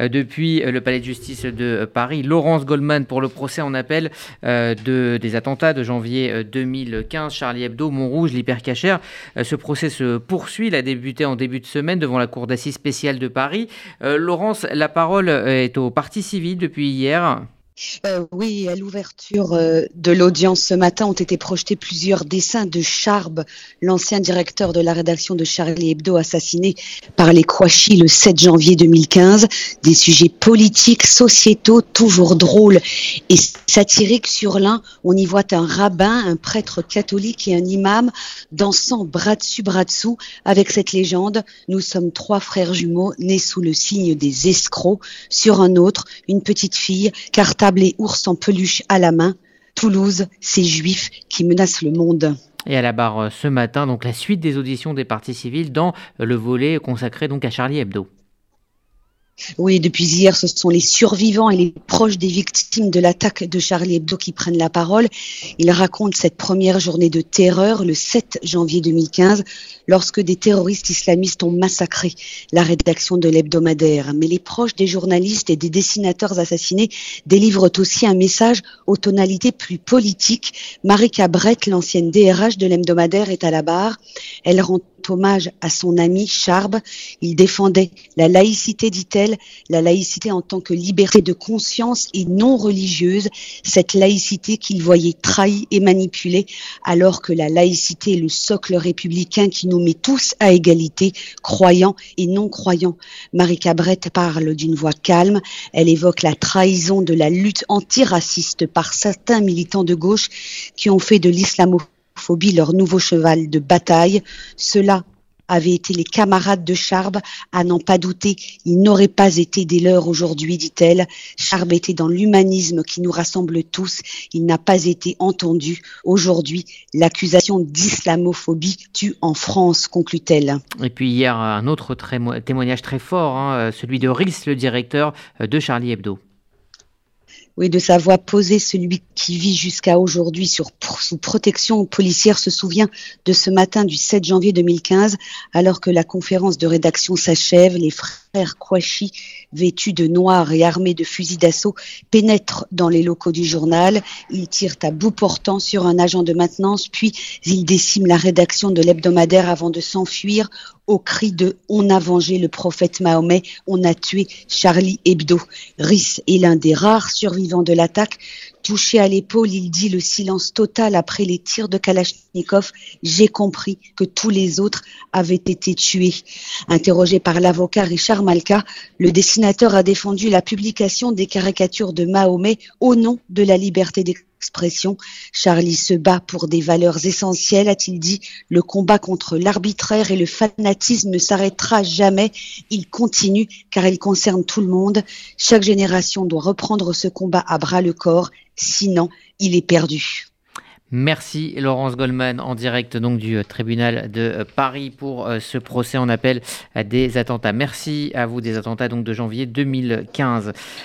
Euh, depuis euh, le palais de justice de euh, Paris. Laurence Goldman pour le procès en appel de, des attentats de janvier 2015, Charlie Hebdo, Montrouge, l'hypercachère. Ce procès se poursuit, il a débuté en début de semaine devant la cour d'assises spéciale de Paris. Laurence, la parole est au parti civil depuis hier. Euh, oui, à l'ouverture euh, de l'audience ce matin ont été projetés plusieurs dessins de Charb, l'ancien directeur de la rédaction de Charlie Hebdo assassiné par les Kouachi le 7 janvier 2015. Des sujets politiques, sociétaux, toujours drôles et satiriques. Sur l'un, on y voit un rabbin, un prêtre catholique et un imam dansant bras dessus, bras dessous avec cette légende. Nous sommes trois frères jumeaux nés sous le signe des escrocs. Sur un autre, une petite fille, car et ours en peluche à la main. Toulouse, ces juifs qui menacent le monde. Et à la barre euh, ce matin, donc la suite des auditions des partis civils dans le volet consacré donc à Charlie Hebdo. Oui, depuis hier, ce sont les survivants et les proches des victimes de l'attaque de Charlie Hebdo qui prennent la parole. Ils racontent cette première journée de terreur, le 7 janvier 2015, lorsque des terroristes islamistes ont massacré la rédaction de l'hebdomadaire. Mais les proches des journalistes et des dessinateurs assassinés délivrent aussi un message aux tonalités plus politiques. Marie Cabret, l'ancienne DRH de l'hebdomadaire, est à la barre. Elle rend hommage à son ami Charb. Il défendait la laïcité, dit-elle, la laïcité en tant que liberté de conscience et non religieuse, cette laïcité qu'il voyait trahie et manipulée, alors que la laïcité est le socle républicain qui nous met tous à égalité, croyants et non croyants. Marie Cabrette parle d'une voix calme, elle évoque la trahison de la lutte antiraciste par certains militants de gauche qui ont fait de l'islamophobie phobie leur nouveau cheval de bataille. Cela avaient été les camarades de Charb, à n'en pas douter, il n'aurait pas été des leurs aujourd'hui, dit-elle. Charb était dans l'humanisme qui nous rassemble tous, il n'a pas été entendu. Aujourd'hui, l'accusation d'islamophobie tue en France, conclut-elle. Et puis hier, un autre témoignage très fort, hein, celui de Rils, le directeur de Charlie Hebdo oui, de sa voix posée, celui qui vit jusqu'à aujourd'hui sous protection policière se souvient de ce matin du 7 janvier 2015, alors que la conférence de rédaction s'achève, les Kouachi, vêtus de noir et armés de fusils d'assaut, pénètrent dans les locaux du journal. Ils tirent à bout portant sur un agent de maintenance, puis ils déciment la rédaction de l'hebdomadaire avant de s'enfuir au cri de On a vengé le prophète Mahomet, on a tué Charlie Hebdo. Rhys est l'un des rares survivants de l'attaque. Touché à l'épaule, il dit le silence total après les tirs de Kalachnikov. J'ai compris que tous les autres avaient été tués. Interrogé par l'avocat Richard Malka, le dessinateur a défendu la publication des caricatures de Mahomet au nom de la liberté d'expression Charlie se bat pour des valeurs essentielles, a-t-il dit. Le combat contre l'arbitraire et le fanatisme ne s'arrêtera jamais. Il continue car il concerne tout le monde. Chaque génération doit reprendre ce combat à bras le corps, sinon il est perdu. Merci Laurence Goldman en direct donc du euh, tribunal de euh, Paris pour euh, ce procès en appel des attentats. Merci à vous des attentats donc de janvier 2015.